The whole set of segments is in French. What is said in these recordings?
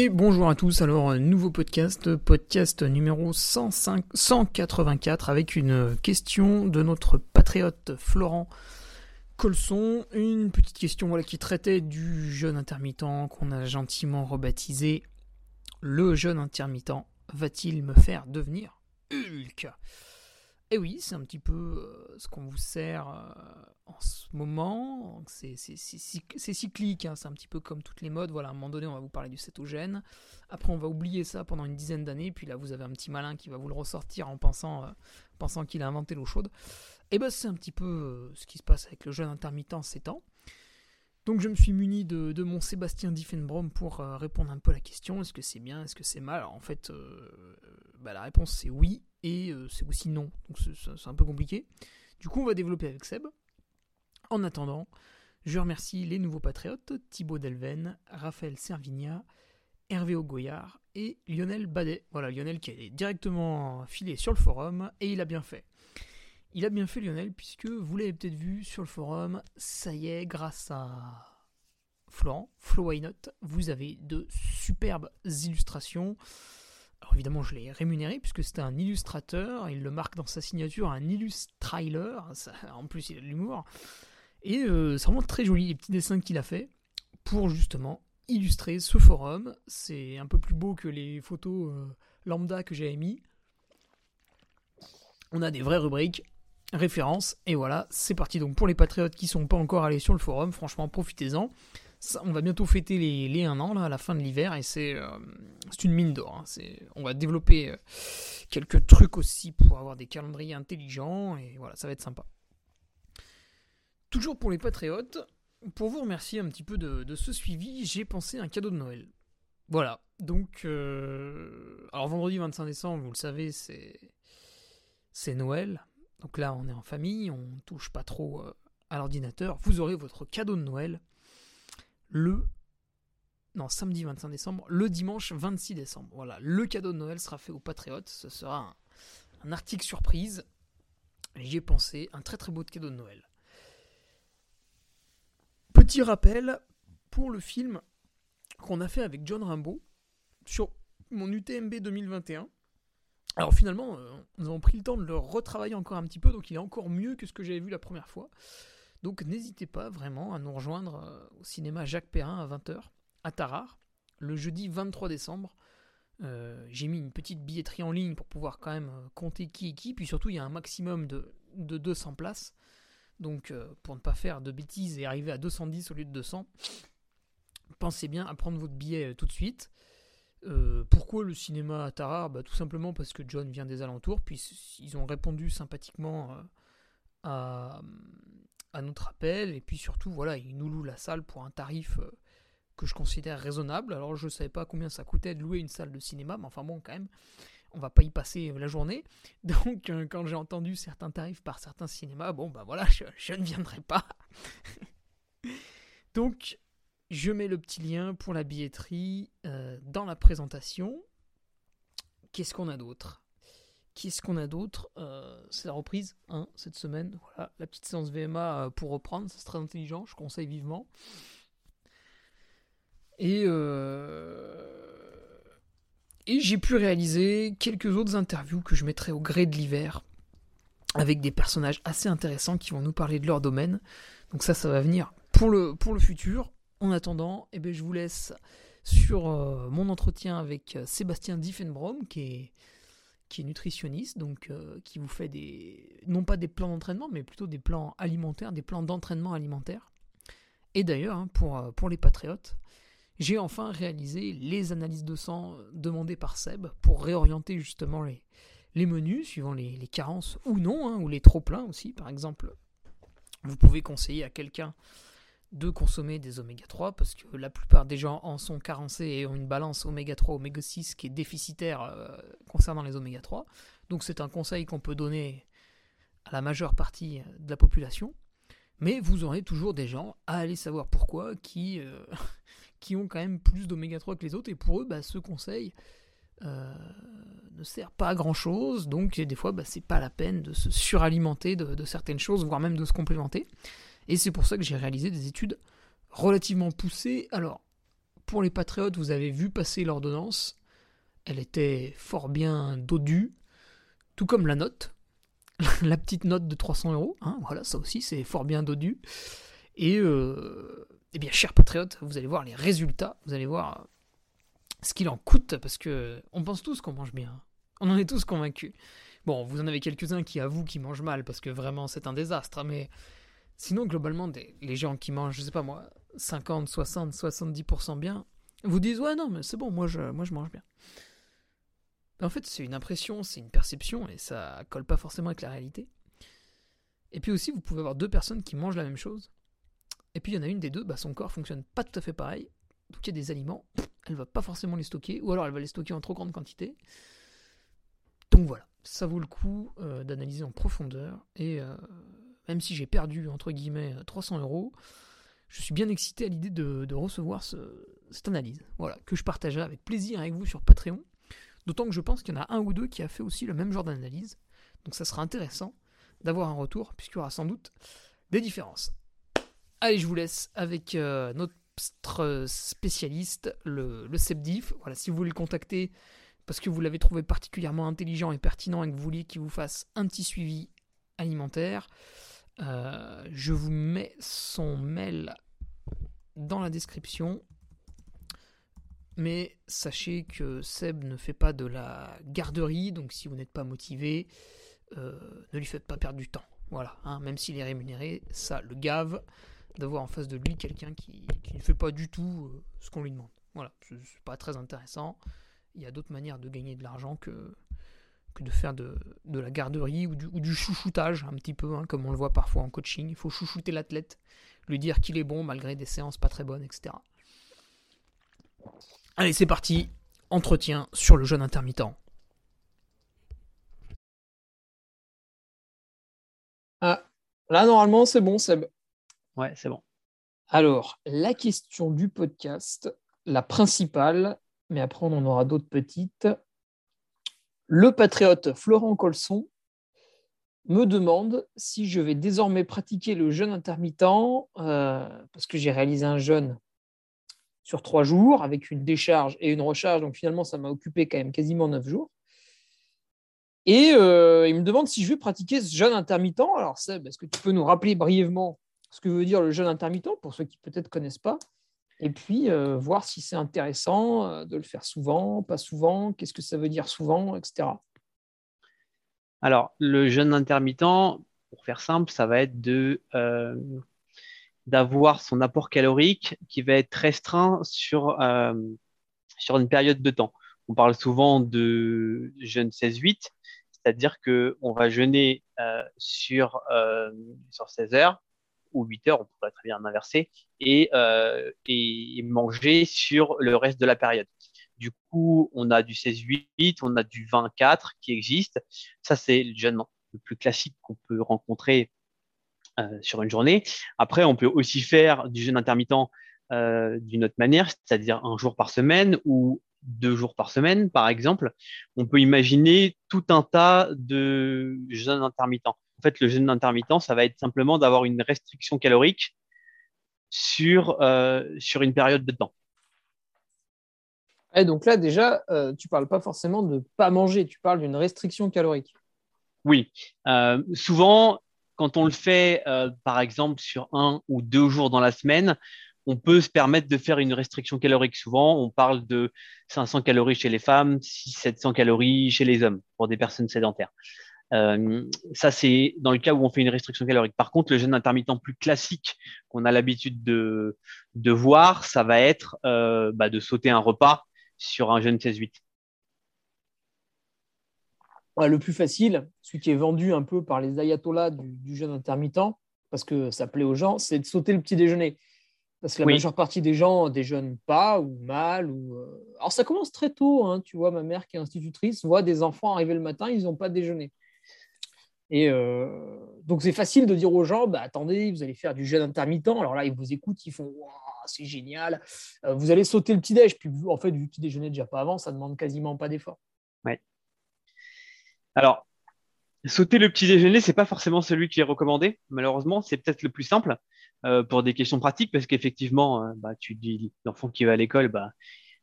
Et bonjour à tous, alors nouveau podcast, podcast numéro 105, 184 avec une question de notre patriote Florent Colson, une petite question qui traitait du jeûne intermittent qu'on a gentiment rebaptisé le jeûne intermittent va-t-il me faire devenir Hulk? Et oui, c'est un petit peu euh, ce qu'on vous sert euh, en ce moment. C'est cyclique, hein, c'est un petit peu comme toutes les modes. Voilà, à un moment donné, on va vous parler du cétogène. Après, on va oublier ça pendant une dizaine d'années. Puis là, vous avez un petit malin qui va vous le ressortir en pensant, euh, pensant qu'il a inventé l'eau chaude. Et ben, c'est un petit peu ce qui se passe avec le jeûne intermittent ces temps. Donc je me suis muni de, mon Sébastien Diffenbrom pour répondre un peu à la question est-ce que c'est bien, est-ce que c'est mal? Alors en fait, bah, la réponse c'est oui et euh, c'est aussi non. Donc c'est un peu compliqué. Du coup, on va développer avec Seb. En attendant, je remercie les nouveaux patriotes Thibaut Delven, Raphaël Servigna, Hervé Augoyard et Lionel Badet. Voilà, Lionel qui est directement filé sur le forum et il a bien fait. Il a bien fait Lionel puisque vous l'avez peut-être vu sur le forum, ça y est, grâce à Florent, Flo vous avez de superbes illustrations alors évidemment, je l'ai rémunéré puisque c'était un illustrateur. Il le marque dans sa signature, un illustrailer. En plus, il a de l'humour. Et euh, c'est vraiment très joli les petits dessins qu'il a fait pour justement illustrer ce forum. C'est un peu plus beau que les photos euh, lambda que j'avais mis. On a des vraies rubriques, références, et voilà, c'est parti. Donc pour les patriotes qui sont pas encore allés sur le forum, franchement, profitez-en on va bientôt fêter les, les 1 an là, à la fin de l'hiver et c'est euh, une mine d'or. Hein. On va développer euh, quelques trucs aussi pour avoir des calendriers intelligents et voilà, ça va être sympa. Toujours pour les patriotes, pour vous remercier un petit peu de, ce suivi, j'ai pensé un cadeau de Noël. Voilà, donc euh, alors vendredi 25 décembre, vous le savez, c'est c'est Noël. Donc là, on est en famille, on touche pas trop à l'ordinateur. Vous aurez votre cadeau de Noël le non, samedi 25 décembre, le dimanche 26 décembre. Voilà, le cadeau de Noël sera fait aux Patriotes. Ce sera un, article surprise. J'y ai pensé, un très très beau cadeau de Noël. Petit rappel pour le film qu'on a fait avec John Rimbaud sur mon UTMB 2021. Alors finalement, euh, nous avons pris le temps de le retravailler encore un petit peu, donc il est encore mieux que ce que j'avais vu la première fois. Donc n'hésitez pas vraiment à nous rejoindre euh, au cinéma Jacques Perrin à 20h à Tarare le jeudi 23 décembre. Euh, j'ai mis une petite billetterie en ligne pour pouvoir quand même euh, compter qui est qui. Puis surtout, il y a un maximum de, 200 places. Donc, pour ne pas faire de bêtises et arriver à 210 au lieu de 200, pensez bien à prendre votre billet tout de suite. pourquoi le cinéma à Tarare? Bah, Tout simplement parce que John vient des alentours. Puis ils ont répondu sympathiquement à, notre appel. Et puis surtout, voilà, il nous loue la salle pour un tarif euh, que je considère raisonnable. Alors je ne savais pas combien ça coûtait de louer une salle de cinéma, mais enfin bon, quand même, on va pas y passer la journée. Donc euh, quand j'ai entendu certains tarifs par certains cinémas, bon bah voilà, je, ne viendrai pas. Donc je mets le petit lien pour la billetterie euh, dans la présentation. Qu'est-ce qu'on a d'autre? Qu'est-ce qu'on a d'autre C'est la reprise hein, cette semaine. Voilà, la petite séance VMA pour reprendre, c'est très intelligent, je conseille vivement. Et, et j'ai pu réaliser quelques autres interviews que je mettrai au gré de l'hiver avec des personnages assez intéressants qui vont nous parler de leur domaine. Donc ça, ça va venir pour le, pour le futur. En attendant, eh bien, je vous laisse sur euh, mon entretien avec euh, Sébastien Diffenbrom, qui est, qui est nutritionniste, donc euh, qui vous fait des, non pas des plans d'entraînement, mais plutôt des plans alimentaires, des plans d'entraînement alimentaire. Et d'ailleurs, hein, pour, pour les patriotes, j'ai enfin réalisé les analyses de sang demandées par Seb pour réorienter justement les, menus suivant les, carences ou non, hein, ou les trop pleins aussi. Par exemple, vous pouvez conseiller à quelqu'un de consommer des oméga 3 parce que la plupart des gens en sont carencés et ont une balance oméga 3 oméga 6 qui est déficitaire euh, concernant les oméga 3. Donc c'est un conseil qu'on peut donner à la majeure partie de la population. Mais vous aurez toujours des gens, à aller savoir pourquoi, qui, euh, ont quand même plus d'oméga 3 que les autres. Et pour eux, bah, ce conseil euh, ne sert pas à grand chose, donc des fois bah, c'est pas la peine de se suralimenter de, certaines choses, voire même de se complémenter. Et c'est pour ça que j'ai réalisé des études relativement poussées. Alors, pour les patriotes, vous avez vu passer l'ordonnance, elle était fort bien dodue, tout comme la note, la petite note de 300 euros, hein, voilà, ça aussi c'est fort bien dodu. Et, euh, eh bien, chers patriotes, vous allez voir les résultats, vous allez voir ce qu'il en coûte, parce que on pense tous qu'on mange bien. On en est tous convaincus. Bon, vous en avez quelques-uns qui avouent qu'ils mangent mal, parce que vraiment c'est un désastre, mais sinon, globalement, les gens qui mangent, je sais pas moi, 50, 60, 70% bien, vous disent ouais, non, mais c'est bon, moi je, mange bien. En fait, c'est une impression, c'est une perception, et ça colle pas forcément avec la réalité. Et puis aussi, vous pouvez avoir deux personnes qui mangent la même chose, et puis il y en a une des deux, bah, son corps fonctionne pas tout à fait pareil, donc il y a des aliments, elle va pas forcément les stocker, ou alors elle va les stocker en trop grande quantité. Donc voilà, ça vaut le coup euh, d'analyser en profondeur, et euh, même si j'ai perdu, entre guillemets, 300 euros, je suis bien excité à l'idée de, recevoir cette analyse, voilà, que je partagerai avec plaisir avec vous sur Patreon, d'autant que je pense qu'il y en a un ou deux qui a fait aussi le même genre d'analyse, donc ça sera intéressant d'avoir un retour, puisqu'il y aura sans doute des différences. Allez, je vous laisse avec euh, notre spécialiste, le, le SEPDIF. Voilà, si vous voulez le contacter parce que vous l'avez trouvé particulièrement intelligent et pertinent et que vous vouliez qu'il vous fasse un petit suivi alimentaire, euh, je vous mets son mail dans la description. Mais sachez que Seb ne fait pas de la garderie, donc si vous n'êtes pas motivé, euh, ne lui faites pas perdre du temps. Voilà, hein, même s'il est rémunéré, ça le gave d'avoir en face de lui quelqu'un qui, ne fait pas du tout euh, ce qu'on lui demande. Voilà, c'est pas très intéressant. Il y a d'autres manières de gagner de l'argent que, que de faire de, la garderie ou du, chouchoutage, un petit peu, hein, comme on le voit parfois en coaching. Il faut chouchouter l'athlète, lui dire qu'il est bon malgré des séances pas très bonnes, etc. Allez, c'est parti. Entretien sur le jeûne intermittent. Ah, là, normalement, c'est bon, Seb. Ouais, c'est bon. Alors, la question du podcast, la principale, mais après on en aura d'autres petites. Le patriote Florent Colson me demande si je vais désormais pratiquer le jeûne intermittent, euh, parce que j'ai réalisé un jeûne sur trois jours avec une décharge et une recharge, donc finalement ça m'a occupé quand même quasiment neuf jours. Et euh, il me demande si je vais pratiquer ce jeûne intermittent. Alors Seb, est-ce que tu peux nous rappeler brièvement ce que veut dire le jeûne intermittent pour ceux qui peut-être connaissent pas, et puis euh, voir si c'est intéressant euh, de le faire souvent, pas souvent, qu'est-ce que ça veut dire souvent, etc. Alors, le jeûne intermittent, pour faire simple, ça va être de euh, d'avoir son apport calorique qui va être restreint sur, sur une période de temps. On parle souvent de jeûne 16-8, c'est-à-dire qu'on va jeûner sur, sur 16 heures ou 8 heures, on pourrait très bien inverser, et, euh, et manger sur le reste de la période. Du coup, on a du 16-8, on a du 24 qui existe. Ça, c'est le jeûne le plus classique qu'on peut rencontrer euh, sur une journée. Après, on peut aussi faire du jeûne intermittent euh, d'une autre manière, c'est-à-dire un jour par semaine ou deux jours par semaine, par exemple, on peut imaginer tout un tas de jeûnes intermittents. En fait, le jeûne intermittent, ça va être simplement d'avoir une restriction calorique sur, euh, sur une période de temps. Et donc là, déjà, euh, tu parles pas forcément de pas manger, tu parles d'une restriction calorique. Oui, euh, souvent, quand on le fait, par exemple, sur un ou deux jours dans la semaine, on peut se permettre de faire une restriction calorique. Souvent, on parle de 500 calories chez les femmes, 700 calories chez les hommes pour des personnes sédentaires. Euh, ça, c'est dans le cas où on fait une restriction calorique. Par contre, le jeûne intermittent plus classique qu'on a l'habitude de, de voir, ça va être euh, bah, de sauter un repas sur un jeûne 16-8. le plus facile, celui qui est vendu un peu par les ayatollahs du, jeûne intermittent, parce que ça plaît aux gens, c'est de sauter le petit déjeuner. Parce que la majeure partie des gens déjeunent pas ou mal. Ou... Euh, alors ça commence très tôt, hein, tu vois, ma mère qui est institutrice voit des enfants arriver le matin, ils n'ont pas déjeuné. Et euh, donc, c'est facile de dire aux gens bah, attendez, vous allez faire du jeûne intermittent. Alors là, ils vous écoutent, ils font c'est génial. Euh, vous allez sauter le petit-déj. Puis, en fait, vu qu'ils déjeunaient déjà pas avant, ça demande quasiment pas d'effort. Ouais. Alors, sauter le petit déjeuner, c'est pas forcément celui qui est recommandé. Malheureusement, c'est peut-être le plus simple euh, pour des questions pratiques, parce qu'effectivement, bah, tu dis l'enfant qui va à l'école, bah,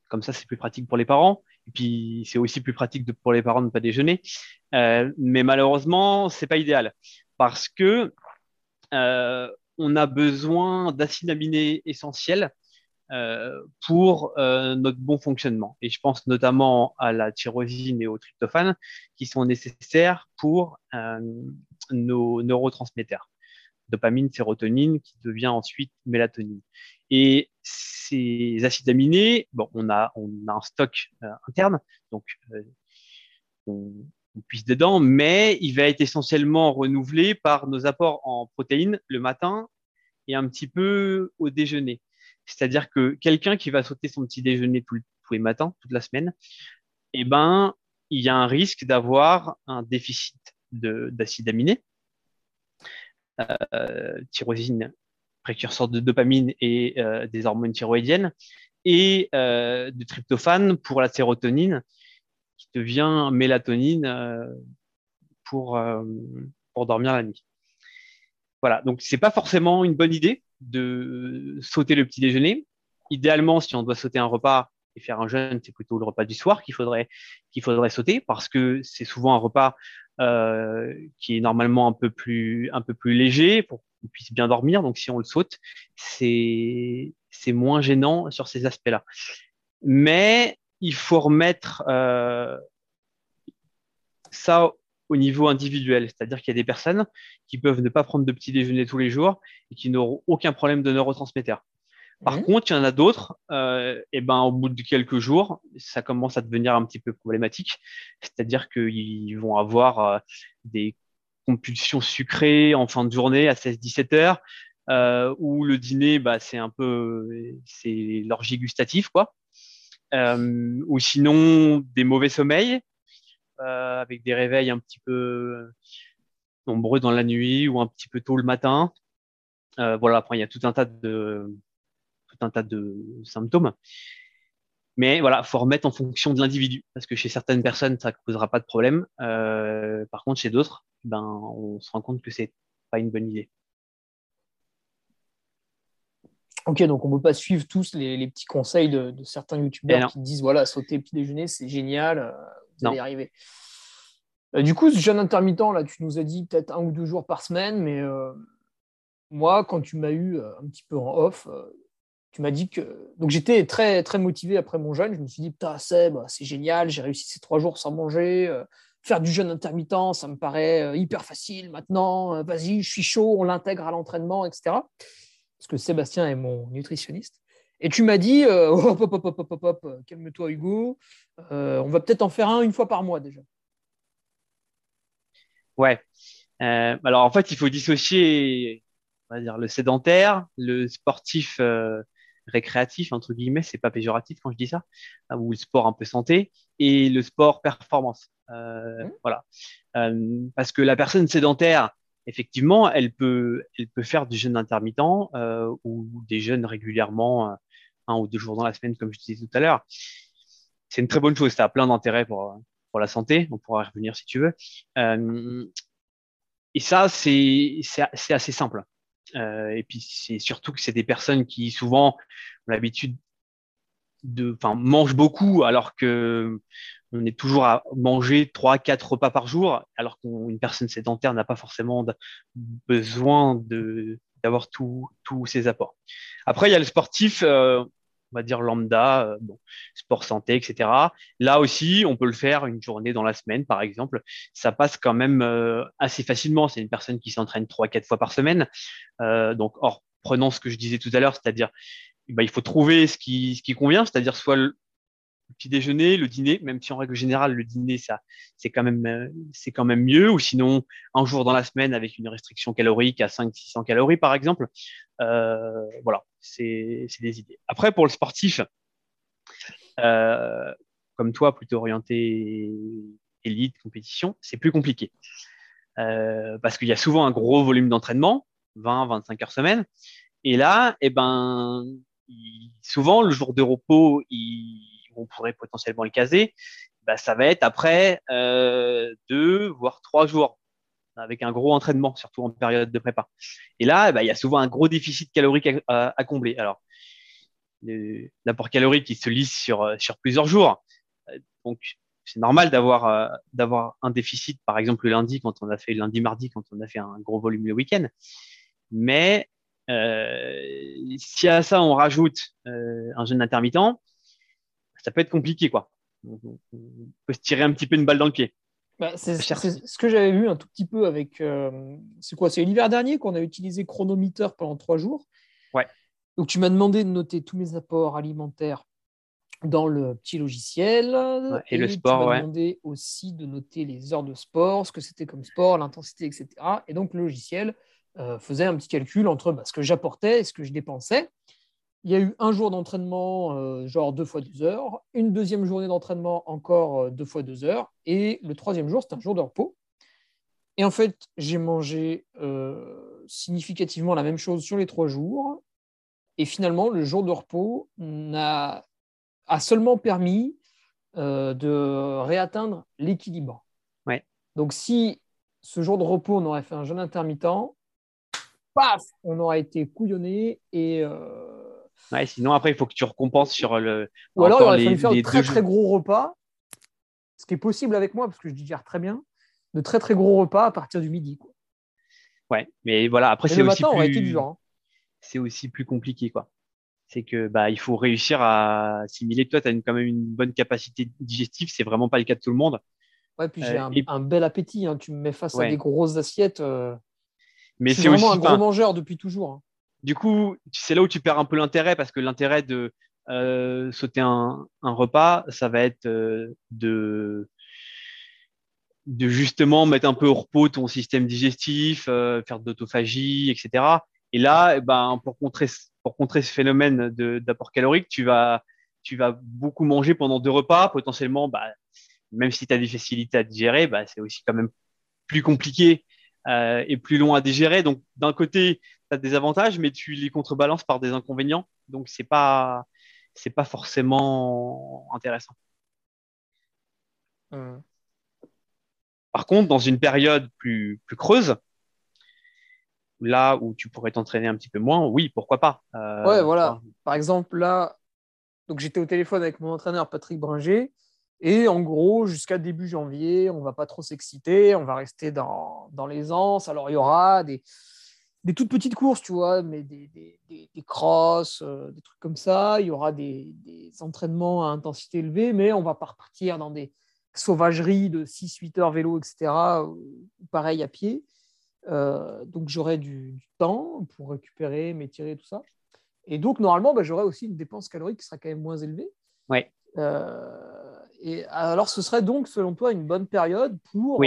comme ça, c'est plus pratique pour les parents. Puis, c'est aussi plus pratique pour les parents de ne pas déjeuner. Euh, mais malheureusement, c'est pas idéal parce que euh, on a besoin d'acides aminés essentiels euh, pour notre bon fonctionnement. Et je pense notamment à la tyrosine et au tryptophane qui sont nécessaires pour nos neurotransmetteurs dopamine, sérotonine, qui devient ensuite mélatonine. Et ces acides aminés, bon, on a, on a un stock euh, interne, donc euh, on, on, puise dedans, mais il va être essentiellement renouvelé par nos apports en protéines le matin et un petit peu au déjeuner. C'est-à-dire que quelqu'un qui va sauter son petit déjeuner tous les matins, toute la semaine, eh ben, il y a un risque d'avoir un déficit d'acides aminés euh, tyrosine, précurseur de dopamine et euh, des hormones thyroïdiennes, et euh, de tryptophane pour la sérotonine, qui devient mélatonine pour, pour dormir la nuit. Voilà, donc c'est pas forcément une bonne idée de sauter le petit déjeuner. Idéalement, si on doit sauter un repas et faire un jeûne, c'est plutôt le repas du soir qu'il faudrait qu'il faudrait sauter parce que c'est souvent un repas euh, qui est normalement un peu plus un peu plus léger qu'on puisse bien dormir. Donc si on le saute, c'est c'est moins gênant sur ces aspects-là. Mais il faut remettre euh, ça au niveau individuel, c'est-à-dire qu'il y a des personnes qui peuvent ne pas prendre de petit déjeuner tous les jours et qui n'auront aucun problème de neurotransmetteurs. Par mmh. contre, il y en a d'autres, euh, et ben au bout de quelques jours, ça commence à devenir un petit peu problématique. C'est-à-dire qu'ils vont avoir euh, des compulsions sucrées en fin de journée à 16-17 heures, euh, où le dîner, bah, c'est un peu, c'est l'orgie gustative, quoi. Euh, ou sinon des mauvais sommeils, euh, avec des réveils un petit peu nombreux dans la nuit ou un petit peu tôt le matin. voilà, après il y a tout un tas de symptômes. Mais voilà, faut remettre en fonction de l'individu, parce que chez certaines personnes, ça ne causera pas de problème. Euh, par contre, chez d'autres, ben, on se rend compte que c'est pas une bonne idée. Ok, donc on ne peut pas suivre tous les, petits conseils de, certains youtubeurs eh qui disent voilà, sauter petit déjeuner, c'est génial, euh, vous allez y arriver. Euh, du coup, ce jeûne intermittent, là, tu nous as dit peut-être un ou deux jours par semaine, mais moi, quand tu m'as eu un petit peu en off, tu m'as dit que. Donc j'étais très, très motivé après mon jeûne. Je me suis dit, putain, Seb, c'est génial, j'ai réussi ces trois jours sans manger. Euh, faire du jeûne intermittent, ça me paraît euh, hyper facile maintenant. Euh, vas-y, je suis chaud, on l'intègre à l'entraînement, etc. Parce que Sébastien est mon nutritionniste. Et tu m'as dit, hop, hop, hop, hop, hop, hop, calme-toi, Hugo. on va peut-être en faire un une fois par mois déjà. Ouais. alors en fait, il faut dissocier on va dire le sédentaire, le sportif récréatif entre guillemets, c'est pas péjoratif quand je dis ça, hein, ou le sport un peu santé et le sport performance. Euh, mmh. Voilà, euh, parce que la personne sédentaire, effectivement, elle peut, elle peut faire du jeûne intermittent euh, ou des jeûnes régulièrement, un ou deux jours dans la semaine, comme je disais tout à l'heure. c'est une très bonne chose. Ça a plein d'intérêts pour, pour la santé. On pourra y revenir si tu veux. Euh, et ça, c'est assez simple. Euh, et puis, c'est surtout que c'est des personnes qui souvent ont l'habitude de, enfin, mangent beaucoup alors que on est toujours à manger trois, quatre repas par jour, alors qu'une personne sédentaire n'a pas forcément besoin de d'avoir tous ces apports. Après, il y a le sportif, euh, on va dire lambda, euh, sport santé, etc. Là aussi, on peut le faire une journée dans la semaine, par exemple. Ça passe quand même euh, assez facilement. C'est une personne qui s'entraîne trois, quatre fois par semaine. donc, or, prenons ce que je disais tout à l'heure, c'est-à-dire bah, il faut trouver ce qui, ce qui convient, c'est-à-dire soit petit déjeuner, le dîner, même si en règle générale le dîner ça c'est quand même euh, c'est quand même mieux, ou sinon un jour dans la semaine avec une restriction calorique à 500-600 calories par exemple. Euh, voilà, c'est des idées. Après pour le sportif, euh, comme toi plutôt orienté élite compétition, c'est plus compliqué parce qu'il y a souvent un gros volume d'entraînement, 20-25 heures semaine, et là, eh ben souvent le jour de repos, il on pourrait potentiellement le caser, bah, ça va être après euh, deux, voire trois jours, avec un gros entraînement, surtout en période de prépa. Et là, bah, il y a souvent un gros déficit calorique à, combler. Alors, l'apport calorique, il se lisse sur, sur plusieurs jours. Donc, c'est normal d'avoir euh, un déficit, par exemple le lundi quand on a fait lundi mardi quand on a fait un gros volume le week-end. Mais euh, si à ça on rajoute un jeûne intermittent, ça peut être compliqué, quoi. On, peut se tirer un petit peu une balle dans le pied. Bah, c'est ce que j'avais vu un tout petit peu avec. Euh, c'est quoi C'est l'hiver dernier qu'on a utilisé Chronometer pendant trois jours. Ouais. Donc, tu m'as demandé de noter tous mes apports alimentaires dans le petit logiciel. et, le sport, tu m'as demandé aussi de noter les heures de sport, ce que c'était comme sport, l'intensité, etc. Et donc, le logiciel euh, faisait un petit calcul entre bah, ce que j'apportais et ce que je dépensais. Il y a eu un jour d'entraînement, euh, genre deux fois deux heures, une deuxième journée d'entraînement, encore euh, deux fois deux heures, et le troisième jour, c'est un jour de repos. Et en fait, j'ai mangé euh, significativement la même chose sur les trois jours, et finalement, le jour de repos a, a seulement permis de réatteindre l'équilibre. Ouais. Donc, si ce jour de repos, on aurait fait un jeûne intermittent, paf, on aurait été couillonné et Ouais, sinon, après, il faut que tu recompenses sur le. Ou alors, il aurait fallu faire de très, très gros repas, ce qui est possible avec moi, parce que je digère très bien, de très, très gros repas à partir du midi. Quoi. Ouais, mais voilà, après, c'est aussi. Plus... été dur. Hein. C'est aussi plus compliqué, quoi. C'est que bah, il faut réussir à assimiler. Toi, tu as quand même une bonne capacité digestive, c'est vraiment pas le cas de tout le monde. Ouais, puis j'ai euh, un, bel appétit. Hein. Tu me mets face à des grosses assiettes. Euh... Mais c'est vraiment un gros mangeur depuis toujours. Hein. Du coup, c'est là où tu perds un peu l'intérêt parce que l'intérêt de euh, sauter un, repas, ça va être euh, de, justement mettre un peu au repos ton système digestif, euh, faire de l'autophagie, etc. Et là, eh ben, pour, contrer, pour contrer ce phénomène d'apport calorique, tu vas, tu vas beaucoup manger pendant deux repas. Potentiellement, bah, même si tu as des facilités à digérer, bah, c'est aussi quand même plus compliqué et plus long à digérer. Donc, d'un côté, as des avantages, mais tu les contrebalances par des inconvénients. Donc, c'est pas, c'est pas forcément intéressant. Hum. Par contre, dans une période plus, plus creuse, là où tu pourrais t'entraîner un petit peu moins, oui, pourquoi pas. Euh, ouais, voilà. Par exemple, là, donc j'étais au téléphone avec mon entraîneur Patrick Bringer. Et en gros, jusqu'à début janvier, on ne va pas trop s'exciter, on va rester dans, dans l'aisance. Alors, il y aura des, des toutes petites courses, tu vois, mais des, des, des, crosses, euh, des trucs comme ça. Il y aura des, des, entraînements à intensité élevée, mais on va pas repartir dans des sauvageries de 6-8 heures vélo, etc. pareil à pied. Euh, donc j'aurai du, temps pour récupérer, m'étirer, tout ça. Et donc normalement, bah, j'aurai aussi une dépense calorique qui sera quand même moins élevée. Ouais. Euh, et alors ce serait donc, selon toi, une bonne période pour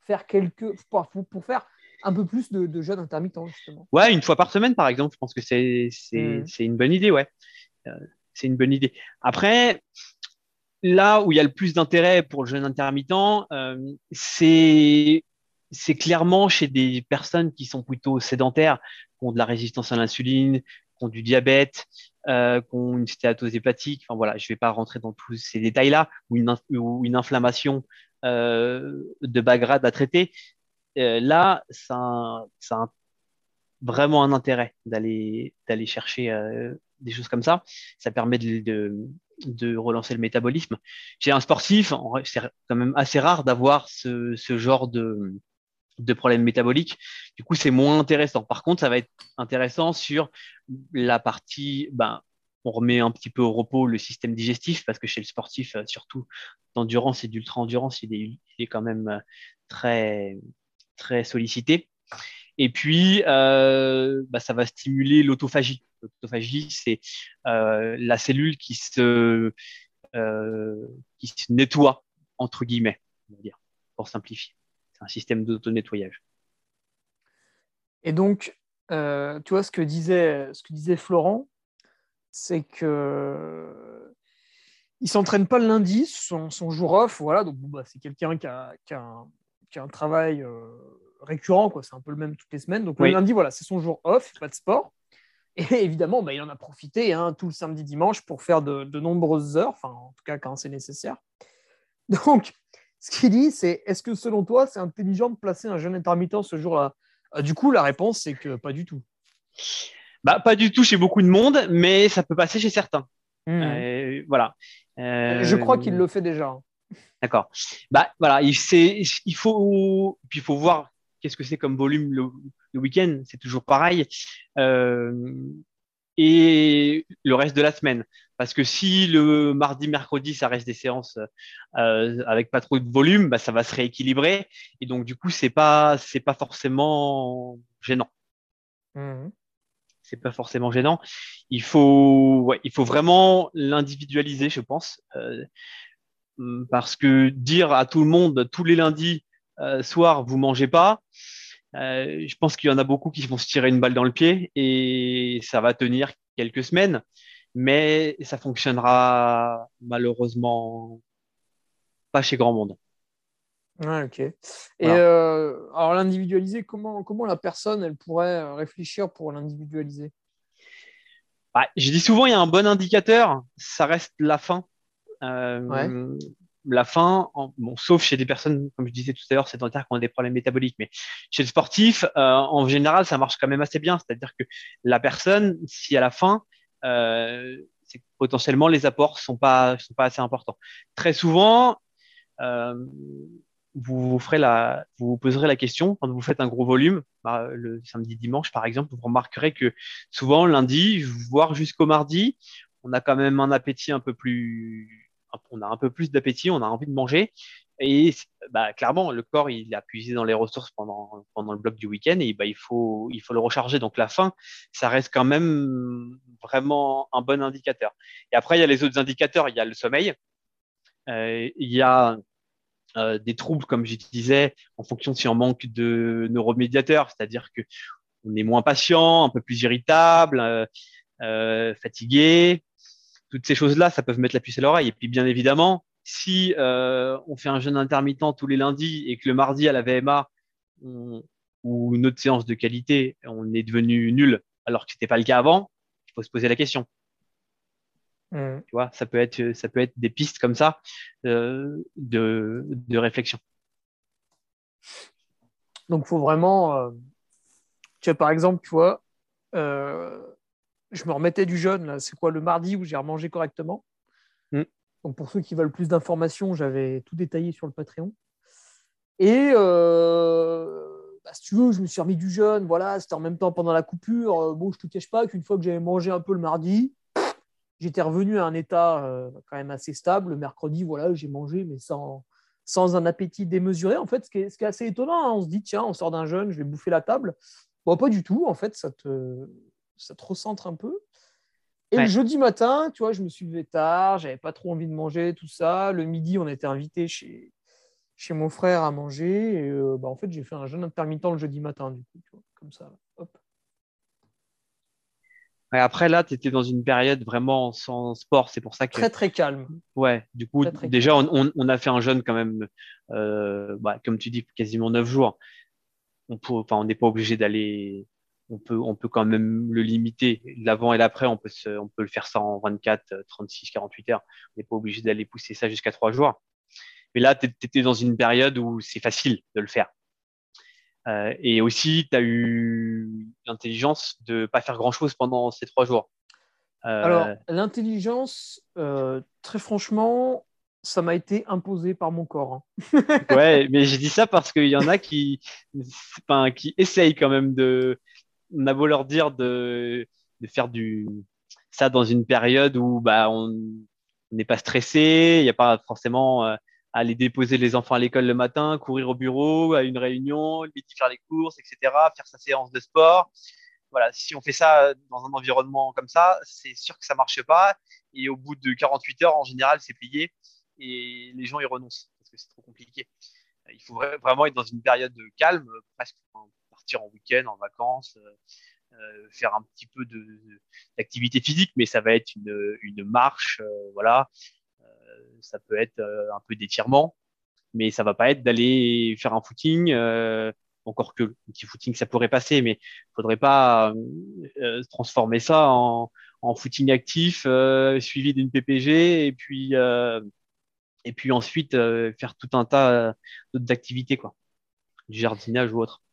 faire quelques, pour, pour faire un peu plus de, de jeûne intermittent, justement. Ouais, une fois par semaine, par exemple, je pense que c'est mm. une bonne idée, ouais. Euh, c'est une bonne idée. Après, là où il y a le plus d'intérêt pour le jeûne intermittent, euh, c'est c'est clairement chez des personnes qui sont plutôt sédentaires, qui ont de la résistance à l'insuline, qui ont du diabète, euh, qui ont une stéatose hépatique. Enfin voilà, je vais pas rentrer dans tous ces détails-là, ou une, ou une inflammation euh, de bas grade à traiter. Euh, là, ça, a vraiment un intérêt d'aller chercher euh, des choses comme ça. Ça permet de, relancer le métabolisme. Chez un sportif, c'est quand même assez rare d'avoir ce, genre de de problèmes métaboliques. Du coup, c'est moins intéressant. Par contre, ça va être intéressant sur la partie, ben, on remet un petit peu au repos le système digestif parce que chez le sportif, euh, surtout d'endurance et d'ultra-endurance, il est, quand même très, très sollicité. Et puis, euh, bah, ça va stimuler l'autophagie. L'autophagie, c'est euh, la cellule qui se, euh, qui se nettoie, entre guillemets, pour simplifier un système d'auto-nettoyage. Et donc, tu vois, ce que disait, ce que disait Florent, c'est que il s'entraîne pas le lundi, son, son jour off, voilà. Donc, bah, c'est quelqu'un qui a, qui, a un, qui a, un, travail euh, récurrent, quoi. C'est un peu le même toutes les semaines. Donc, oui. le lundi, voilà, c'est son jour off, pas de sport. Et évidemment, bah, il en a profité hein, tout le samedi, dimanche pour faire de, de nombreuses heures, enfin, en tout cas, quand c'est nécessaire. Donc, ce qu'il dit, c'est est-ce que selon toi, c'est intelligent de placer un jeûne intermittent ce jour-là? Du coup, la réponse, c'est que pas du tout. Bah, pas du tout chez beaucoup de monde, mais ça peut passer chez certains. Mmh. Euh, voilà. Euh... Je crois qu'il le fait déjà. D'accord. Bah, voilà, il, il, faut, puis il faut voir qu'est-ce que c'est comme volume le, le week-end. C'est toujours pareil. Euh, et le reste de la semaine. Parce que si le mardi, mercredi, ça reste des séances euh, avec pas trop de volume, bah, ça va se rééquilibrer. Et donc, du coup, c'est pas, c'est pas forcément gênant. Mmh. C'est pas forcément gênant. Il faut, ouais, il faut vraiment l'individualiser, je pense. Euh, parce que dire à tout le monde tous les lundis euh, soir, vous mangez pas, euh, je pense qu'il y en a beaucoup qui vont se tirer une balle dans le pied et ça va tenir quelques semaines, mais ça fonctionnera malheureusement pas chez grand monde. Ouais, ok. Et voilà. euh, alors l'individualiser, comment, comment la personne elle pourrait réfléchir pour l'individualiser? Bah, Je dis souvent, il y a un bon indicateur, ça reste la fin. Euh, la faim, bon, sauf chez des personnes, comme je disais tout à l'heure, sédentaires qui ont des problèmes métaboliques, mais chez le sportif, euh, en général, ça marche quand même assez bien. C'est-à-dire que la personne, si euh, c'est que potentiellement les apports sont pas sont pas assez importants. Très souvent, euh, vous vous ferez la, vous vous poserez la question quand vous faites un gros volume, bah, le samedi dimanche par exemple, vous remarquerez que souvent lundi, voire jusqu'au mardi, on a quand même un appétit un peu plus on a un peu plus d'appétit, on a envie de manger. Et bah, clairement, le corps, il a puisé dans les ressources pendant, le bloc du week-end et bah, il, faut, le recharger. Donc la faim, ça reste quand même vraiment un bon indicateur. Et après, il y a les autres indicateurs. Il y a le sommeil, euh, il y a euh, des troubles, comme je disais, en fonction de si on manque de neuromédiateurs, c'est-à-dire que on est moins patient, un peu plus irritable, euh fatigué, toutes ces choses-là, ça peut mettre la puce à l'oreille. Et puis, bien évidemment, si euh, on fait un jeûne intermittent tous les lundis et que le mardi à la VMA on, ou une autre séance de qualité, on est devenu nul alors que c'était pas le cas avant, il faut se poser la question. Mmh. Tu vois, ça peut être, ça peut être des pistes comme ça euh, de, de, réflexion. Donc, il faut vraiment, euh, tu vois, par exemple, tu vois, euh, je me remettais du jeûne, c'est quoi le mardi où j'ai remangé correctement. Mm. Donc pour ceux qui veulent plus d'informations, j'avais tout détaillé sur le Patreon. Et euh, bah, si tu veux, je me suis remis du jeûne, voilà, c'était en même temps pendant la coupure. Euh, bon, je te cache pas qu'une fois que j'avais mangé un peu le mardi, j'étais revenu à un état euh, quand même assez stable. Le mercredi, voilà, j'ai mangé, mais sans, sans un appétit démesuré. En fait, ce qui est, ce qui est assez étonnant, hein, on se dit, tiens, on sort d'un jeûne, je vais bouffer la table. Bon, pas du tout, en fait, ça te, ça te recentre un peu. Et ouais. le jeudi matin, tu vois, je me suis levé tard, j'avais pas trop envie de manger, tout ça. Le midi, on était invité chez, chez mon frère à manger. Et euh, bah, en fait, j'ai fait un jeûne intermittent le jeudi matin, du coup, tu vois, comme ça. Hop. Ouais, après, là, tu étais dans une période vraiment sans sport. C'est pour ça que. Très, très calme. Ouais, du coup, Très, très déjà, on, on, on a fait un jeûne quand même, euh, bah, comme tu dis, quasiment neuf jours. On n'est pas obligé d'aller on peut, on peut quand même le limiter. L'avant et l'après, on peut, on peut le faire ça en 24, 36, 48 heures. On n'est pas obligé d'aller pousser ça jusqu'à trois jours. Mais là, tu étais dans une période où c'est facile de le faire. Euh, et aussi, tu as eu l'intelligence de pas faire grand-chose pendant ces trois jours. Euh, Alors, l'intelligence, euh, très franchement, ça m'a été imposé par mon corps. Hein. ouais, mais j'ai dit ça parce qu'il y en a qui, enfin, qui essayent quand même de. On a beau leur dire de, faire du ça dans une période où bah, on n'est pas stressé, il n'y a pas forcément euh, à aller déposer les enfants à l'école le matin, courir au bureau, à une réunion, faire les courses, etc., faire sa séance de sport voilà, si on fait ça dans un environnement comme ça, c'est sûr que ça marche pas. Et au bout de 48 heures, en général, c'est plié et les gens y renoncent parce que c'est trop compliqué. Il faut vraiment être dans une période de calme, presque partir en week-end, en vacances, euh, euh, faire un petit peu d'activité physique, mais ça va être une, marche, euh, voilà. ça peut être un peu d'étirement, mais ça va pas être d'aller faire un footing encore que le petit footing ça pourrait passer, mais faudrait pas transformer ça en, footing actif suivi d'une PPG et puis et puis ensuite faire tout un tas d'autres activités quoi, du jardinage ou autre.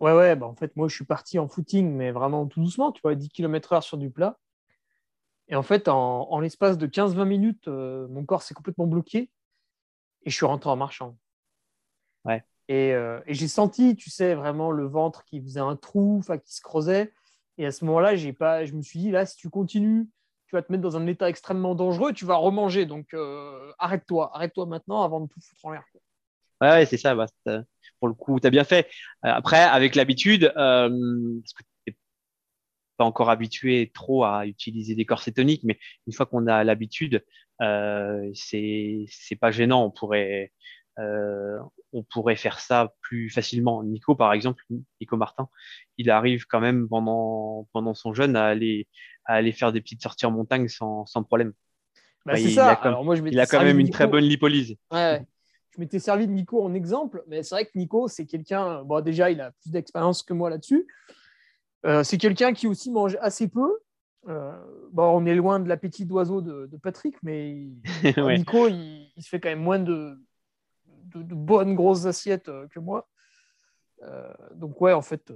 Ouais ouais, bah en fait moi je suis parti en footing mais vraiment tout doucement, tu vois, 10 km/h sur du plat. Et en fait, en, en l'espace de 15-20 minutes, mon corps s'est complètement bloqué et je suis rentré en marchant. Ouais. Euh, et, j'ai senti, tu sais, vraiment le ventre qui faisait un trou, qui se creusait. Et à ce moment-là, j'ai pas, je me suis dit, là, si tu continues, tu vas te mettre dans un état extrêmement dangereux, tu vas remanger. Donc, euh, arrête-toi, arrête-toi maintenant avant de tout foutre en l'air. Ouais, c'est ça. Bah, pour le coup, tu as bien fait. Euh, après, avec l'habitude, parce que tu pas encore habitué trop à utiliser des corsets toniques, mais une fois qu'on a l'habitude, c'est c'est pas gênant. On pourrait euh, on pourrait faire ça plus facilement. Nico, par exemple, Nico Martin, il arrive quand même pendant, pendant son jeûne à aller, à aller faire des petites sorties en montagne sans, sans problème. Bah, ça. il a quand même une très bonne lipolyse. Ouais, m'étais servi de Nico en exemple, mais c'est vrai que Nico, c'est quelqu'un, bon, déjà, il a plus d'expérience que moi là-dessus. Euh, c'est quelqu'un qui aussi mange assez peu. Euh, bon, on est loin de l'appétit d'oiseau de, Patrick, mais Nico, il, se fait quand même moins de, de, bonnes grosses assiettes euh, que moi. Euh, donc ouais, en fait,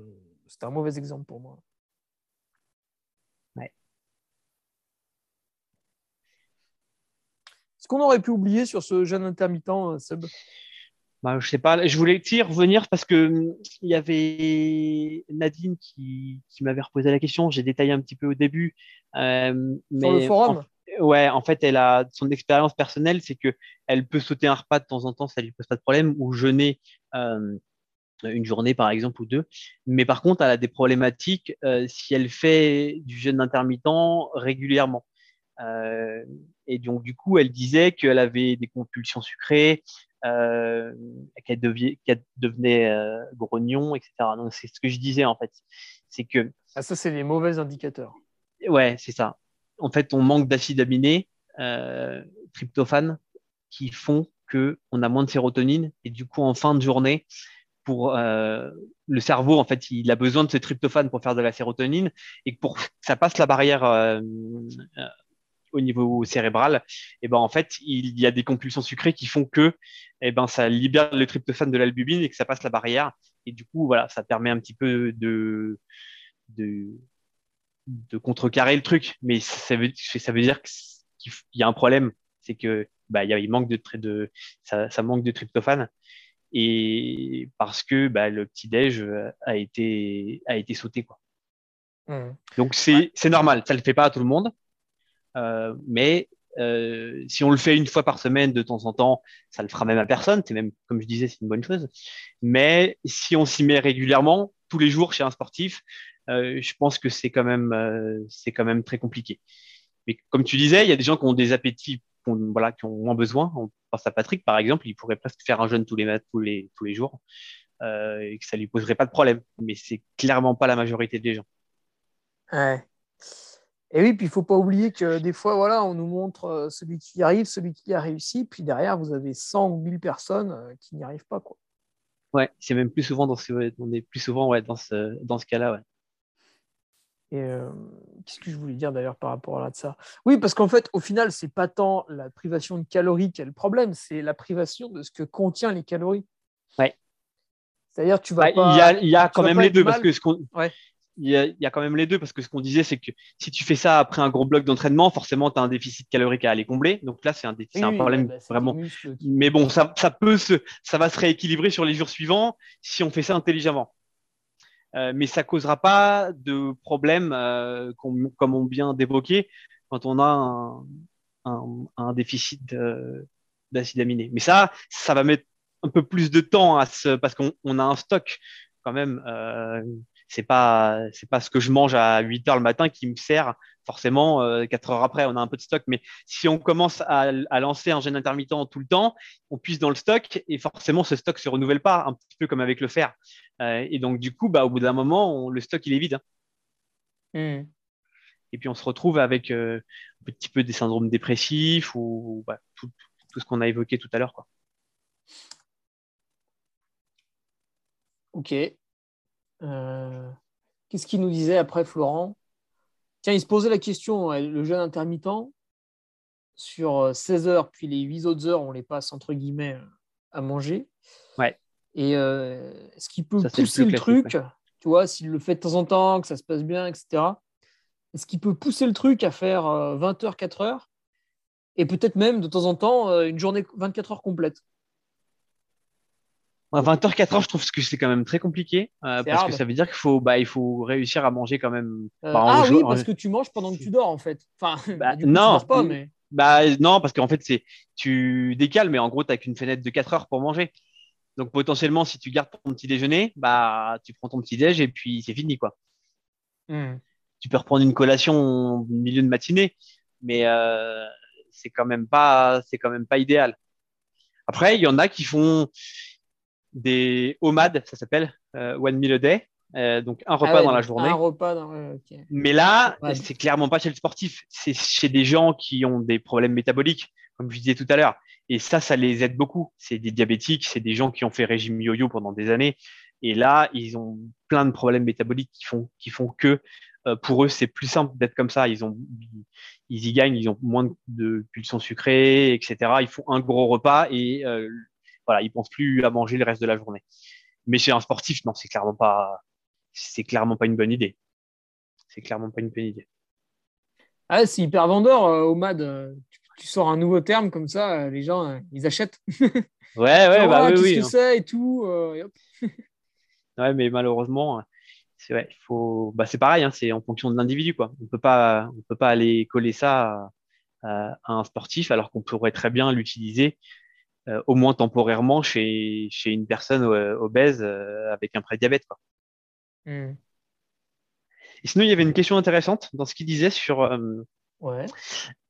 c'était un mauvais exemple pour moi. Est-ce qu'on aurait pu oublier sur ce jeune intermittent, Seb? Bah, je sais pas, je voulais y revenir parce que hum, il y avait Nadine qui, qui m'avait reposé la question. J'ai détaillé un petit peu au début. sur le forum? ouais, en fait, elle a son expérience personnelle, c'est que elle peut sauter un repas de temps en temps, ça lui pose pas de problème, ou jeûner euh, une journée par exemple ou deux. Mais par contre, elle a des problématiques euh, si elle fait du jeûne intermittent régulièrement. Euh, et donc du coup, elle disait qu'elle avait des compulsions sucrées, qu'elle devenait grognon, etc. Donc c'est ce que je disais en fait, c'est que ah, ça c'est les mauvais indicateurs. Ouais, c'est ça en fait, on manque d'acides aminés, euh, tryptophane, qui font que on a moins de sérotonine et du coup, en fin de journée, pour euh, le cerveau, en fait, il a besoin de ce tryptophane pour faire de la sérotonine et pour que ça passe la barrière euh, euh, au niveau cérébral, et ben en fait, il y a des compulsions sucrées qui font que, et ben ça libère le tryptophane de l'albumine et que ça passe la barrière. Et du coup, voilà, ça permet un petit peu de, de de contrecarrer le truc, mais ça veut, ça veut dire qu'il y a un problème, c'est que bah, il, manque de, de ça, ça, manque de tryptophane. Et parce que bah, le petit déj a été a été sauté quoi. Mmh. Donc c'est c'est normal, ça le fait pas à tout le monde, euh, mais euh, si on le fait une fois par semaine de temps en temps, ça le fera même à personne. C'est même, comme je disais, c'est une bonne chose. Mais si on s'y met régulièrement, tous les jours chez un sportif, euh, je pense que c'est quand même euh, c'est quand même très compliqué. Mais comme tu disais, il y a des gens qui ont des appétits, qui ont, voilà, qui ont moins besoin. On pense à Patrick, par exemple, il pourrait presque faire un jeûne tous les tous les tous les jours euh, et que ça lui poserait pas de problème. Mais c'est clairement pas la majorité des gens. Ouais. Et oui, puis il faut pas oublier que des fois, voilà, on nous montre celui qui y arrive, celui qui a réussi, puis derrière, vous avez 100 ou 1000 personnes qui n'y arrivent pas. Quoi. Ouais, c'est même plus souvent dans ce, on est plus souvent ouais, dans ce, dans ce cas-là. Ouais. Et euh, qu'est-ce que je voulais dire d'ailleurs par rapport à ça? Oui, parce qu'en fait, au final, c'est pas tant la privation de calories qui est le problème, c'est la privation de ce que contient les calories. Ouais. C'est-à-dire, tu vas pas. Il y a, il y a quand même les deux, parce que ce qu'on. Ouais il y, a, quand même les deux parce que ce qu'on disait, c'est que si tu fais ça après un gros bloc d'entraînement, forcément, tu as un déficit calorique à aller combler. Donc là, c'est un, un problème bah, vraiment. Mais bon, ça, ça, peut se, ça va se rééquilibrer sur les jours suivants si on fait ça intelligemment. Euh, mais ça causera pas de problème, euh, comme on vient d'évoquer, quand on a un, un, un déficit d'acide aminé. Mais ça, ça va mettre un peu plus de temps à ce, parce qu'on a un stock quand même. Euh, c'est pas c'est pas ce que je mange à 8 heures le matin qui me sert forcément euh, 4 heures après on a un peu de stock mais si on commence à, à, lancer un gène intermittent tout le temps on puise dans le stock et forcément ce stock se renouvelle pas un petit peu comme avec le fer euh, et donc du coup bah au bout d'un moment le stock il est vide hein. hmm. et puis on se retrouve avec euh, un petit peu des syndromes dépressifs ou bah, tout, tout, ce qu'on a évoqué tout à l'heure quoi ok euh, qu'est-ce qu'il nous disait après, Florent? Tiens, il se posait la question, le jeûne intermittent, sur 16 euh, heures, puis les 8 autres heures, on les passe entre guillemets à manger. Ouais. Et euh, est-ce qu'il peut pousser le, truc Tu vois, s'il le fait de temps en temps, que ça se passe bien, etc. Est-ce qu'il peut pousser le truc à faire 20 heures, 4 heures? Et peut-être même de temps en temps une journée 24 heures complète 20h, 4h, je trouve que c'est quand même très compliqué euh, parce que ça veut dire qu'il faut, bah, il faut réussir à manger quand même. Euh, ah oui, parce que tu manges pendant que tu dors en fait. Enfin, bah, non, pas, mais... bah, non, parce qu'en fait, c'est tu décales, mais en gros, tu n'as qu'une fenêtre de 4 heures pour manger. Donc potentiellement, si tu gardes ton petit déjeuner, bah, tu prends ton petit déj et puis c'est fini. quoi. Hmm. Tu peux reprendre une collation au milieu de matinée, mais euh, c'est quand même pas, c'est quand même pas idéal. Après, il y en a qui font, des OMAD, ça s'appelle euh, One Meal a Day. Euh, donc un repas ah dans la journée. Un repas dans... Mais là, c'est clairement pas chez le sportif. C'est chez des gens qui ont des problèmes métaboliques, comme je disais tout à l'heure. Et ça, ça les aide beaucoup. C'est des diabétiques, c'est des gens qui ont fait régime yo-yo pendant des années. Et là, ils ont plein de problèmes métaboliques qui font, qui font que euh, pour eux, c'est plus simple d'être comme ça. Ils ont, ils y gagnent, ils ont moins de pulsions sucrées, etc. Ils font un gros repas et euh, voilà, ils pensent plus à manger le reste de la journée. Mais chez un sportif, non, c'est clairement pas, c'est clairement pas une bonne idée. C'est clairement pas une bonne idée. Ah, c'est hyper vendeur, euh, Omad. Euh, tu, sors un nouveau terme comme ça, euh, les gens, ils achètent. Ouais, ouais, bah oui, Qu'est-ce que c'est et tout. ouais, mais malheureusement, c'est ouais, faut, bah, c'est pareil, hein, c'est en fonction de l'individu, quoi. On peut pas, on peut pas aller coller ça à un sportif alors qu'on pourrait très bien l'utiliser euh, au moins temporairement chez, chez une personne euh, obèse euh, avec un prédiabète. Quoi. Hmm. Et sinon, il y avait une question intéressante dans ce qu'il disait sur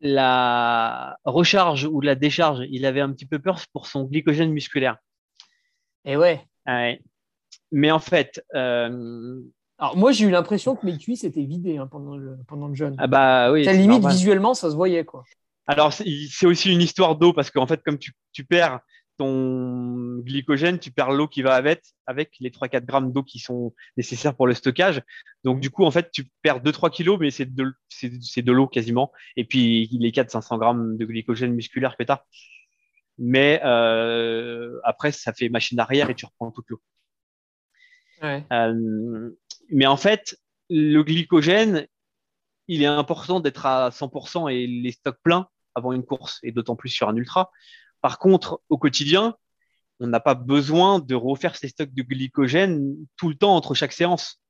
la recharge ou la décharge. Il avait un petit peu peur pour son glycogène musculaire. Et ouais. Mais en fait, alors moi j'ai eu l'impression que mes cuisses étaient vidées hein, pendant le pendant le jeûne. Ah bah oui. limite visuellement ça se voyait quoi. Alors, c'est aussi une histoire d'eau parce qu'en fait, comme tu, tu, perds ton glycogène, tu perds l'eau qui va avec, avec les 3-4 grammes d'eau qui sont nécessaires pour le stockage. Donc, du coup, en fait, tu perds 2-3 kilos, mais c'est de, c'est, de l'eau quasiment. Et puis, les 400-500 grammes de glycogène musculaire que tu as. Mais euh, après, ça fait machine arrière et tu reprends toute l'eau. Ouais. Euh, mais en fait, le glycogène, il est important d'être à 100% et les stocks pleins avant une course, et d'autant plus sur un ultra. Par contre, au quotidien, on n'a pas besoin de refaire ces stocks de glycogène tout le temps entre chaque séance.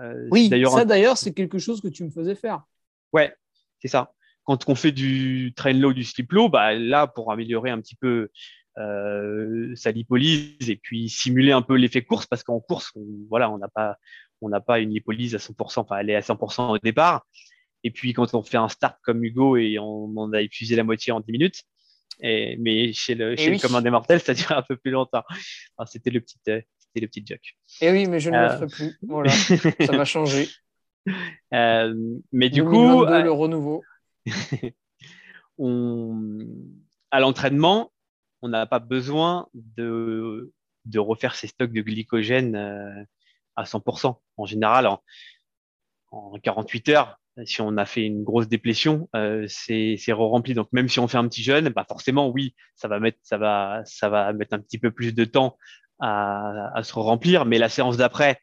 Euh, oui, ça d'ailleurs, c'est quelque chose que tu me faisais faire. Ouais, c'est ça. Quand on fait du train low, du slip low, bah, là, pour améliorer un petit peu euh, sa lipolyse et puis simuler un peu l'effet course, parce qu'en course, on, voilà, on n'a pas, on n'a pas une lipolyse à 100%, enfin, elle est à 100% au départ. Et puis, quand on fait un start comme Hugo et on, en a épuisé la moitié en 10 minutes, et, mais chez le, chez le commun des mortels, ça dure un peu plus longtemps. C'était le petit, euh, c'était le petit joke. Et oui, mais je ne le euh. ferai plus. Voilà, ça va changer. Euh, mais du coup, le renouveau. on, à l'entraînement, on n'a pas besoin de, de refaire ses stocks de glycogène à 100%. En général, en 48 heures, si on a fait une grosse déplétion, euh, c'est re-rempli. Donc même si on fait un petit jeûne, bah forcément oui, ça va mettre un petit peu plus de temps à, se remplir. Mais la séance d'après,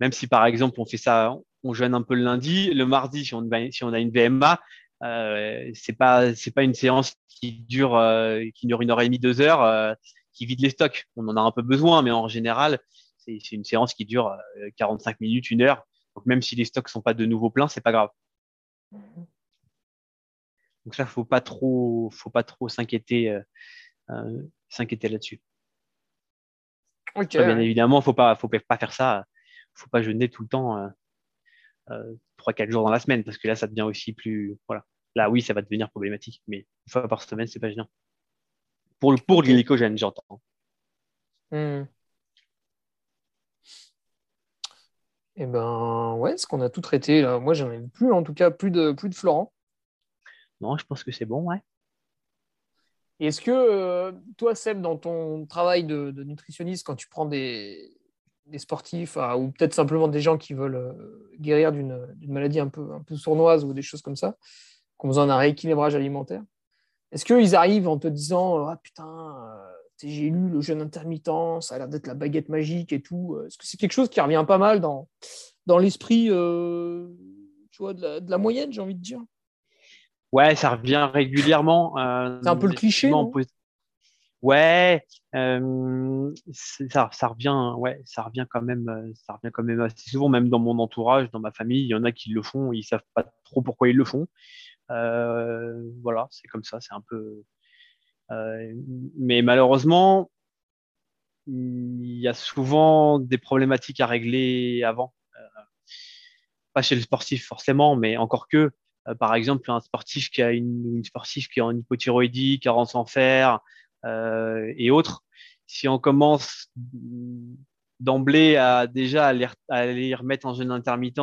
même si par exemple on fait ça, on jeûne un peu le lundi, le mardi si on on a une VMA, euh, c'est pas une séance qui dure euh, qui une heure et demie deux heures euh, qui vide les stocks. On en a un peu besoin, mais en général c'est une séance qui dure 45 euh, minutes, une heure. Donc même si les stocks sont pas de nouveau pleins, c'est pas grave. Donc ça, faut pas trop, faut pas trop s'inquiéter, euh, euh, s'inquiéter là-dessus. bien évidemment, faut pas, faut pas faire ça. Faut pas jeûner tout le temps, trois, quatre jours dans la semaine, parce que là, ça devient aussi plus, voilà. Là, oui, ça va devenir problématique, mais une fois par semaine, c'est pas gênant. Pour le pour glycogène, j'entends. Eh ben ouais, ce qu'on a tout traité là. Moi, j'en ai plus, en tout cas, plus de plus de Florent. Non, je pense que c'est bon, ouais. Est-ce que euh, toi, Seb, dans ton travail de, nutritionniste, quand tu prends des, sportifs ou peut-être simplement des gens qui veulent euh, guérir d'une maladie un peu, un peu sournoise ou des choses comme ça, qui ont besoin d'un rééquilibrage alimentaire, est-ce qu'ils arrivent en te disant Ah putain, euh, j'ai lu le jeûne intermittent, ça a l'air d'être la baguette magique et tout. Est-ce que c'est quelque chose qui revient pas mal dans, dans l'esprit euh, tu vois, de, la, moyenne, j'ai envie de dire Ouais, ça revient régulièrement. Euh, c'est un peu le cliché. Ouais, euh, ça, ça, revient, ouais, ça revient quand même, ça revient quand même assez souvent, même dans mon entourage, dans ma famille, il y en a qui le font, ils savent pas trop pourquoi ils le font. voilà, c'est comme ça, c'est un peu, euh, mais malheureusement, il y a souvent des problématiques à régler avant. Euh, pas chez le sportif forcément, mais encore que, euh, par exemple, un sportif qui a une, une sportive qui a une hypothyroïdie, carence en fer et autres, si on commence d'emblée à déjà aller, à les remettre en jeûne intermittent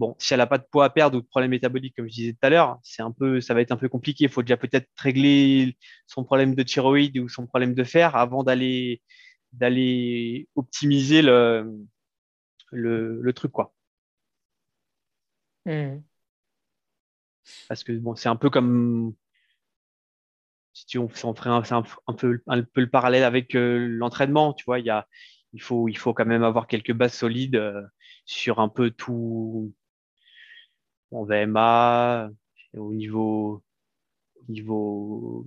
Bon, si elle n'a pas de poids à perdre ou de problème métabolique, comme je disais tout à l'heure, c'est un peu, ça va être un peu compliqué. Il faut déjà peut-être régler son problème de thyroïde ou son problème de fer avant d'aller d'aller optimiser le, le, truc, quoi. Hmm. Parce que bon, c'est un peu comme si tu, on, ferait un, un, peu, un peu le parallèle avec euh, l'entraînement, tu vois, il y a, il faut, il faut quand même avoir quelques bases solides euh, sur un peu tout, en VMA, au niveau, niveau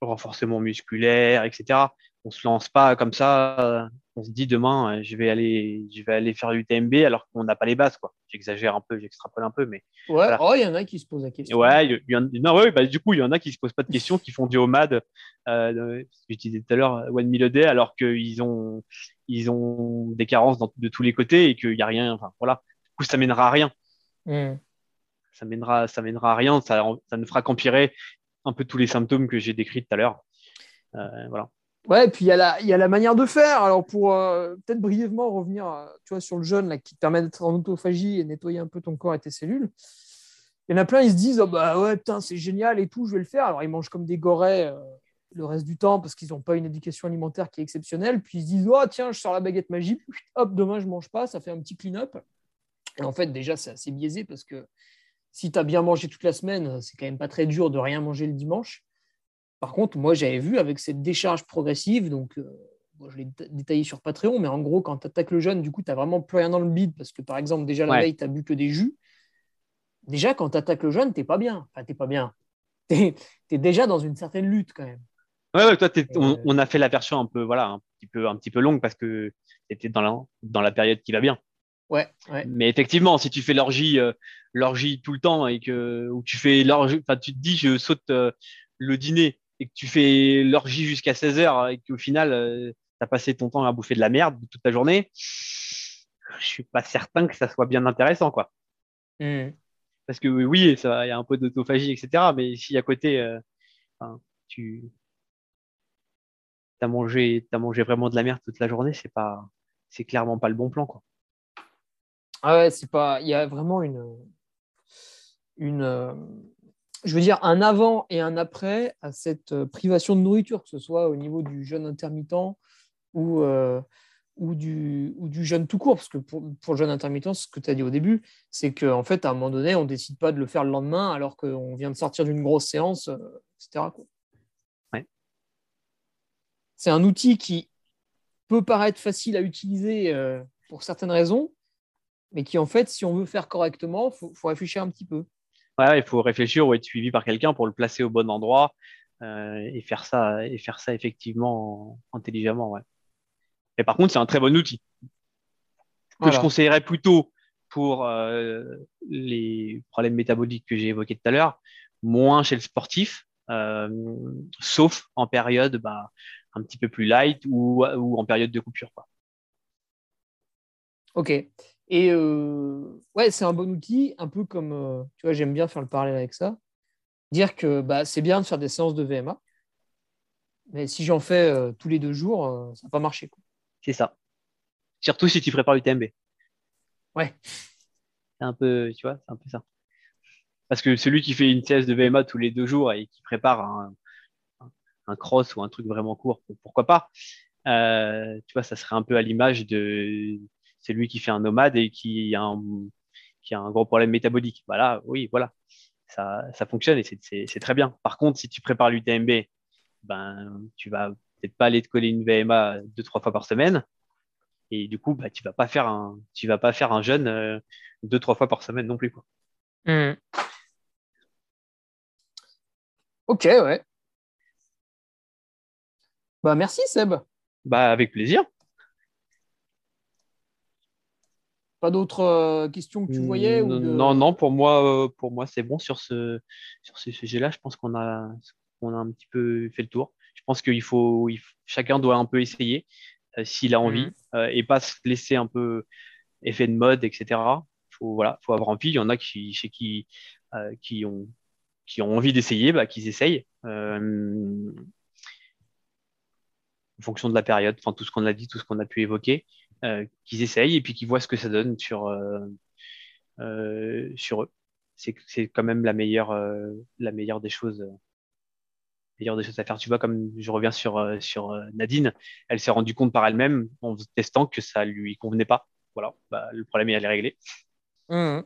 renforcement musculaire, etc. On se lance pas comme ça. On se dit demain, je vais aller, je vais aller faire du TMB alors qu'on n'a pas les bases, quoi. J'exagère un peu, j'extrapole un peu, mais. Ouais, oh, il y en a qui se posent la question. Ouais, il y, en, non, ouais, bah, du coup, il y en a qui se posent pas de questions, qui font du homad, euh, je disais tout à l'heure, one meal a day, alors qu'ils ont, ils ont des carences de tous les côtés et qu'il n'y a rien, enfin, voilà. Du coup, ça mènera à rien. Hmm ça mènera, ça mènera à rien, ça, ça ne fera qu'empirer un peu tous les symptômes que j'ai décrits tout à l'heure. Euh, voilà. Ouais, et puis il y, a la, y a la manière de faire. Alors, pour euh, peut-être brièvement revenir euh, tu vois, sur le jeûne là, qui te permet d'être en autophagie et nettoyer un peu ton corps et tes cellules, il y en a plein, ils se disent oh, bah ouais, putain, c'est génial et tout, je vais le faire. Alors, ils mangent comme des gorées le reste du temps parce qu'ils n'ont pas une éducation alimentaire qui est exceptionnelle. Puis ils se disent oh, tiens, je sors la baguette magique, hop, demain, je mange pas, ça fait un petit clean-up. Et en fait, déjà, c'est assez biaisé parce que si tu as bien mangé toute la semaine, c'est quand même pas très dur de rien manger le dimanche. Par contre, moi, j'avais vu avec cette décharge progressive, donc euh, je l'ai détaillé sur Patreon, mais en gros, quand tu attaques le jeûne, du coup, tu n'as vraiment plus rien dans le bide parce que, par exemple, déjà la veille, tu n'as bu que des jus. Déjà, quand tu attaques le jeûne, tu n'es pas bien. Enfin, tu pas bien. Tu es, déjà dans une certaine lutte quand même. Ouais, toi, on, on, a fait la version un peu, voilà, un petit peu, un petit peu longue parce que tu étais dans la, dans la période qui va bien. Ouais, Mais effectivement, si tu fais l'orgie, euh, l'orgie tout le temps et que ou tu fais l'orgie, enfin tu te dis je saute euh, le dîner et que tu fais l'orgie jusqu'à 16 heures et qu'au final euh, tu as passé ton temps à bouffer de la merde toute ta journée, je suis pas certain que ça soit bien intéressant quoi. Mmh. Parce que oui, ça, il y a un peu d'autophagie, etc. Mais si à côté, tu as mangé, as mangé vraiment de la merde toute la journée, c'est pas, c'est clairement pas le bon plan quoi. Ah ouais, c'est pas. Il y a vraiment une. une euh, je veux dire, un avant et un après à cette euh, privation de nourriture, que ce soit au niveau du jeûne intermittent ou, euh, ou du, ou du jeûne tout court, parce que pour, pour le jeûne intermittent, ce que tu as dit au début, c'est qu'en fait, à un moment donné, on ne décide pas de le faire le lendemain alors qu'on vient de sortir d'une grosse séance, etc. Ouais. C'est un outil qui peut paraître facile à utiliser euh, pour certaines raisons, mais qui, en fait, si on veut faire correctement, il faut, faut, réfléchir un petit peu. Ouais, il faut réfléchir ou être suivi par quelqu'un pour le placer au bon endroit euh, et, faire ça, et faire ça effectivement intelligemment. Ouais. Mais par contre, c'est un très bon outil que voilà. je conseillerais plutôt pour euh, les problèmes métaboliques que j'ai évoqués tout à l'heure, moins chez le sportif, euh, sauf en période bah, un petit peu plus light ou, ou en période de coupure. Quoi. Ok. Et euh, ouais, c'est un bon outil, un peu comme, euh, tu vois, j'aime bien faire le parallèle avec ça. Dire que bah, c'est bien de faire des séances de VMA, mais si j'en fais euh, tous les deux jours, ça va pas marcher. C'est ça. Surtout si tu prépares l'UTMB. Ouais. C'est un peu, tu vois, c'est un peu ça. Parce que celui qui fait une séance de VMA tous les deux jours et qui prépare un, un cross ou un truc vraiment court, pourquoi pas Tu vois, ça serait un peu à l'image de celui qui fait un nomade et qui a un, qui a un gros problème métabolique. Voilà, oui, voilà. Ça, ça fonctionne et c'est très bien. Par contre, si tu prépares l'UTMB, ben, tu vas peut-être pas aller te coller une VMA deux, trois fois par semaine. Et du coup, bah, tu vas pas faire un, tu vas pas faire un jeûne euh, deux, trois fois par semaine non plus, quoi. Mmh. Ok, ouais. Bah, merci, Seb. Bah, avec plaisir. Pas d'autres euh, questions que tu voyais non, ou de... non, non, pour moi, euh, pour moi, c'est bon sur ce, sur ce sujet-là. Je pense qu'on a, on a un petit peu fait le tour. Je pense qu'il faut, il faut chacun doit un peu essayer euh, s'il a envie Mhm. et pas se laisser un peu effet de mode, etc. Faut, voilà, faut avoir envie. Il y en a qui, chez qui, euh, qui ont, qui ont envie d'essayer, bah, qu'ils essayent. Euh, en fonction de la période, enfin tout ce qu'on a dit, tout ce qu'on a pu évoquer, euh, qu'ils essayent et puis qu'ils voient ce que ça donne sur, euh, euh, sur eux. C'est quand même la meilleure, euh, la meilleure des choses, euh, des choses à faire. Tu vois, comme je reviens sur, euh, sur euh, Nadine, elle s'est rendue compte par elle-même en testant que ça lui convenait pas. Voilà, bah, le problème est réglé. Mhm.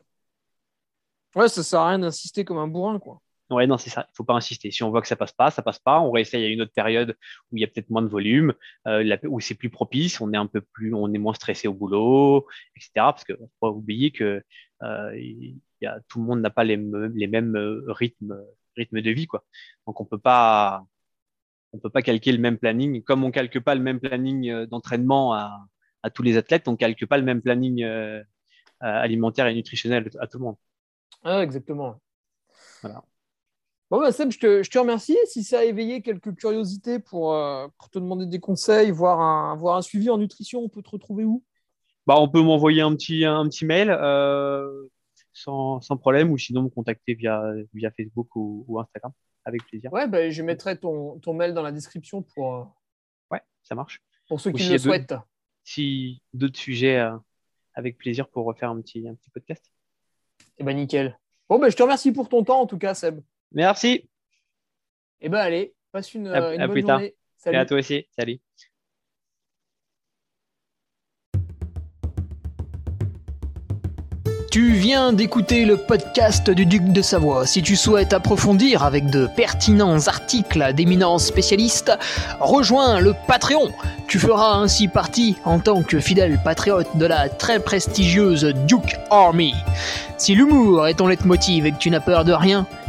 Ouais, ça sert à rien d'insister comme un bourrin, quoi. Ouais, non, c'est ça. Il faut pas insister. Si on voit que ça passe pas, ça passe pas. On réessaye à une autre période où il y a peut-être moins de volume, euh, la- où c'est plus propice, on est un peu plus, on est moins stressé au boulot, etc. Parce que faut pas oublier que euh, y a, tout le monde n'a pas les, me- les mêmes euh, rythmes, rythmes de vie, quoi. Donc on peut pas, on peut pas calquer le même planning. Comme on calque pas le même planning euh, d'entraînement à, à tous les athlètes, on calque pas le même planning euh, alimentaire et nutritionnel à tout le monde. Ah, exactement. Voilà. Bon, bah, Seb, je te, je te remercie. Si ça a éveillé quelques curiosités pour, euh, pour te demander des conseils, voir un, voir un suivi en nutrition, on peut te retrouver où? Bah, on peut m'envoyer un petit, un petit mail euh, sans, sans problème ou sinon me contacter via, via Facebook ou, ou Instagram avec plaisir. Ouais, bah, je mettrai ton, ton mail dans la description pour, euh, Ouais, ça marche. pour ceux qui le souhaitent. Si d'autres sujets, avec plaisir pour refaire un petit, un petit podcast. Eh ben, nickel. Bon, bah, je te remercie pour ton temps, en tout cas, Seb. Merci Eh ben, allez, passe une, À- une à bonne plus tard. journée. et Salut. à toi aussi. Salut. Tu viens d'écouter le podcast du Duc de Savoie. Si tu souhaites approfondir avec de pertinents articles d'éminents spécialistes, rejoins le Patreon. Tu feras ainsi partie en tant que fidèle patriote de la très prestigieuse Duke Army. Si l'humour est ton leitmotiv et que tu n'as peur de rien,